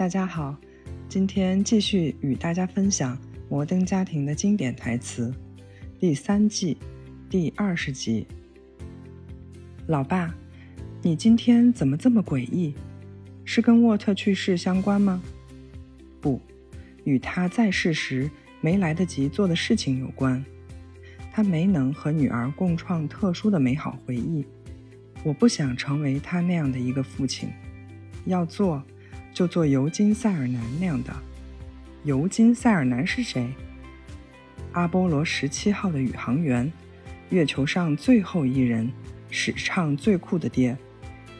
大家好，今天继续与大家分享《摩登家庭》的经典台词，第三季第二十集。老爸，你今天怎么这么诡异？是跟沃特去世相关吗？不，与他在世时没来得及做的事情有关。他没能和女儿共创特殊的美好回忆。我不想成为他那样的一个父亲。要做，就做尤金·塞尔南那样的。尤金·塞尔南是谁？阿波罗十七号的宇航员，月球上最后一人，史上最酷的爹。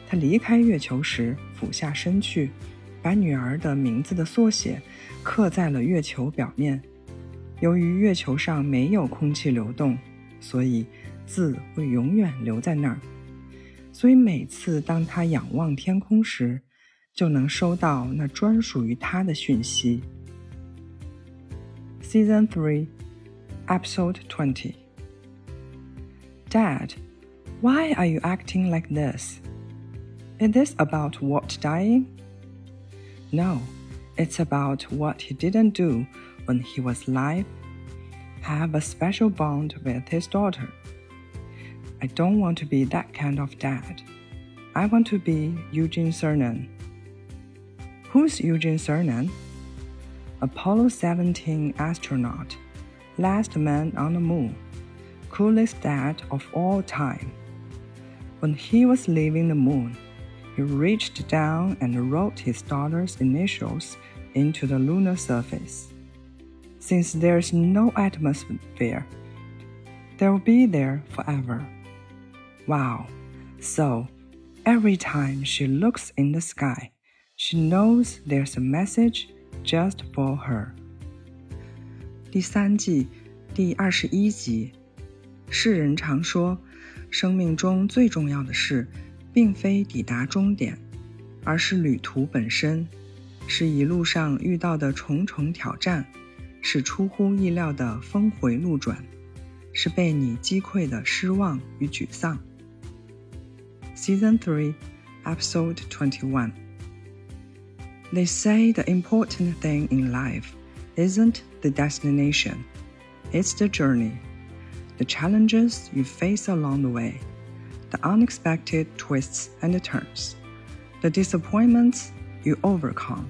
他离开月球时俯下身去，把女儿的名字的缩写刻在了月球表面。由于月球上没有空气流动，所以字会永远留在那儿。所以每次当他仰望天空时，就能收到那专属于他的讯息。Season Three, Episode Twenty. Dad, why are you acting like this? Is this about Walt dying? No, it's about what he didn't do when he was alive, have a special bond with his daughter. I don't want to be that kind of dad. I want to be Eugene Cernan. Who's Eugene Cernan? Apollo 17 astronaut, last man on the moon, coolest dad of all time. When he was leaving the moon, he reached down and wrote his daughter's initials into the lunar surface. Since there's no atmosphere, they'll be there forever. Wow. So, every time she looks in the sky, she knows there's a message just for her. 第三季第二十一集，世人常说，生命中最重要的事，并非抵达终点，而是旅途本身，是一路上遇到的重重挑战。是出乎意料的峰回路转，是被你击溃的失望与沮丧。Season Three, Episode Twenty-One. They say the important thing in life isn't the destination, it's the journey, the challenges you face along the way, the unexpected twists and turns, the disappointments you overcome.